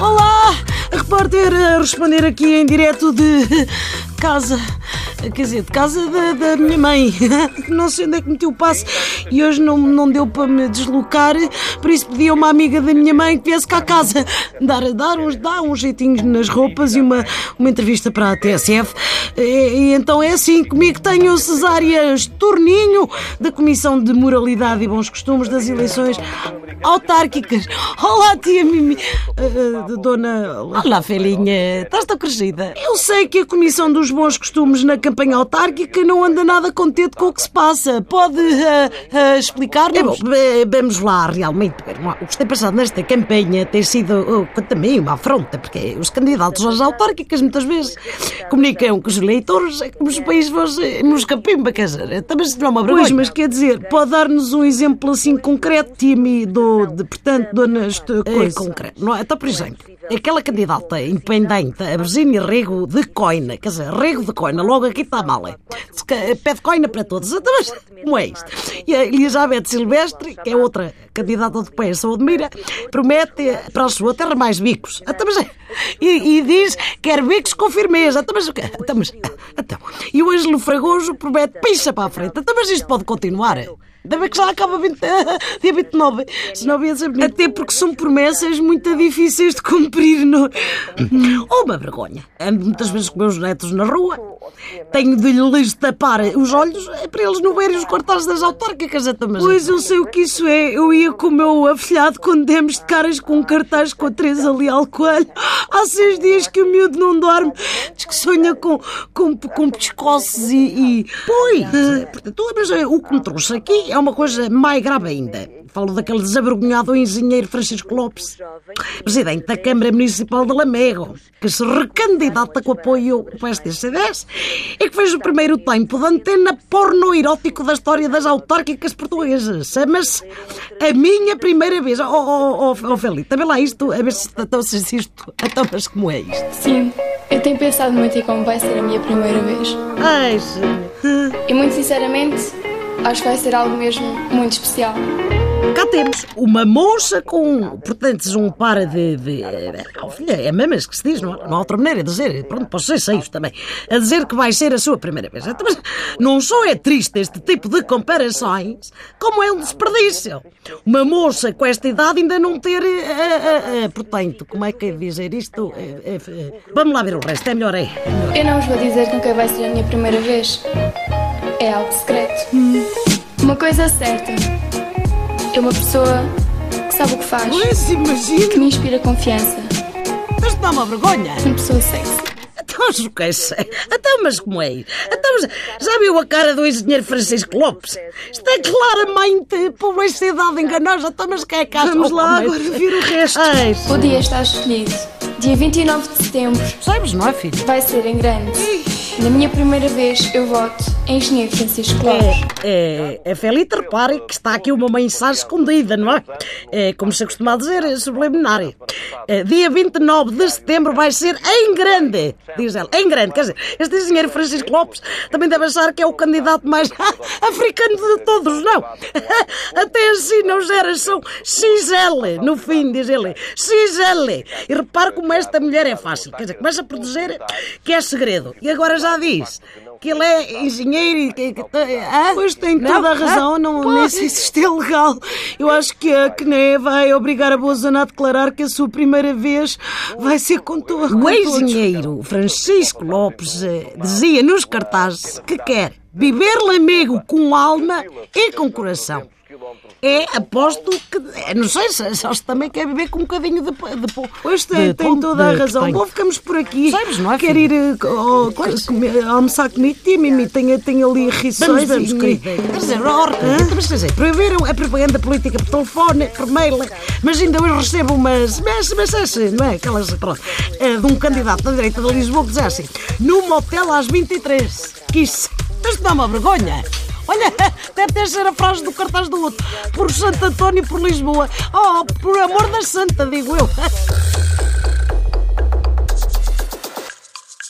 Olá! Repórter a responder aqui em direto de casa. Quer dizer, de casa da, da minha mãe. Não sei onde é que meti o passo e hoje não, não deu para me deslocar, por isso pedi a uma amiga da minha mãe que viesse cá a casa dar, dar, uns, dar uns jeitinhos nas roupas e uma, uma entrevista para a TSF. E, e então é assim, comigo tenho Cesária Estorninho, da Comissão de Moralidade e Bons Costumes das Eleições Autárquicas. Olá, tia Mimi. Uh, uh, dona. Olá, filhinha. Estás tão crescida? Eu sei que a Comissão dos Bons Costumes na campanha autárquica não anda nada contente com o que se passa. Pode uh, explicar-nos? É bom, vamos lá, realmente. O que tem passado nesta campanha tem sido também uma afronta, porque os candidatos às autárquicas muitas vezes comunicam com os eleitores como se o país fosse nos capimba, quer dizer, também se não é uma vergonha. Pois, mas quer dizer, pode dar-nos um exemplo assim concreto, tia Mimi, do, de, portanto, dona esta coisa? É concreto, não é? Então, por exemplo, aquela candidata independente, a Virginia Rego de Coina, quer dizer, Rego de Coina, logo aqui está mal, é? Pede coina para todos. Então, mas como é isto? E a Elizabeth Silvestre, que é outra candidata do PS Saúde Mira, promete para a sua terra mais bicos. Então, mas, e, e diz que quer bicos com firmeza. Então, mas, então, mas, então. E o Ângelo Fragoso promete picha para a frente. Então, mas isto pode continuar. Ainda bem que já acaba 20, dia 29, senão ia ser. Até porque são promessas muito difíceis de cumprir. No... Oh, uma vergonha. Ando muitas vezes com meus netos na rua, tenho de lhes tapar os olhos para eles não verem os cartazes das autárquicas. Mas... Pois eu sei o que isso é. Eu ia com o meu afilhado quando demos de caras com um cartaz com a Teresa Leal Coelho. Há seis dias que o miúdo não dorme, diz que sonha com, com, com pescoços e. e... Pois, uh, portanto, mas uh, o que me trouxe aqui é uma coisa mais grave ainda. Falo daquele desavergonhado engenheiro Francisco Lopes, presidente da Câmara Municipal de Lamego, que se recandidata com apoio para este CDS e que fez o primeiro tempo de antena porno-erótico da história das autárquicas portuguesas. Chama-se A Minha Primeira Vez. Oh, oh, oh, oh Felipe, também lá isto, a ver se, então, se isto, então, mas como é isto? Sim, eu tenho pensado muito em como vai ser a minha primeira vez. Ai, sim. E muito sinceramente, acho que vai ser algo mesmo muito especial. Cá temos uma moça com, portanto, um par de. de oh, filha, é mamas que se diz, não, não há outra maneira de dizer. Pronto, posso ser seios também. A dizer que vai ser a sua primeira vez. Então, mas não só é triste este tipo de comparações, como é um desperdício. Uma moça com esta idade ainda não ter. Uh, uh, uh, portanto, como é que é dizer isto? vamos lá ver o resto, é melhor aí. Eu não vos vou dizer quem vai ser a minha primeira vez. É algo secreto. Hum. Uma coisa certa. É uma pessoa que sabe o que faz. Pois, imagino. Que me inspira confiança. Mas dá uma vergonha. Uma pessoa sexy. Então, o que é Então, mas como é? Então, já viu a cara do engenheiro Francisco Lopes? Isto é claramente publicidade enganosa. Então, mas quem é que? Vamos lá agora ver o resto. Ai, o dia está escolhido. Dia 29 de setembro. Sabes, não é, filho? Vai ser em grande. Na minha primeira vez, eu voto em Engenheiro Francisco Lopes. É, é, é Felipe, repare que está aqui uma mensagem escondida, não é? É, como se costuma dizer, é subliminar. É, dia 29 de setembro vai ser em grande, diz ela. Em grande, quer dizer, este engenheiro Francisco Lopes também deve achar que é o candidato mais africano de todos, não? Até assim não geração XL, no fim, diz ele. XL. E repare como esta mulher é fácil, quer dizer, começa a produzir que é segredo. E agora já diz que ele é engenheiro e que. Ah? Pois tem toda a razão, não, nem sei se isto é legal. Eu acho que a CNE vai obrigar a Bozana a declarar que a sua primeira vez vai ser com, to com O engenheiro Francisco Lopes eh, dizia nos cartazes que quer viver lamego com alma e com coração é, aposto que. É, não sei se, se também quer viver com um bocadinho de. de pois tem, de, tem toda a razão. Bom, ficamos por aqui. Sabes, não é? Quer ir oh, comer, almoçar comigo? Tia Mimi, tem, tem ali rissóis. Vamos, vamos, querida. Quer dizer, mas quer dizer, proibiram a propaganda política por telefone, por mail, mas ainda hoje recebo umas. Mas, mas assim, não é? Aquelas. Pronto, é, de um candidato da direita de Lisboa que diz assim: num motel às 23. Que isso. Isto dá uma vergonha. Olha, deve ter ser a frase do cartaz do outro. Por Santo António, por Lisboa. Oh, por amor da santa, digo eu.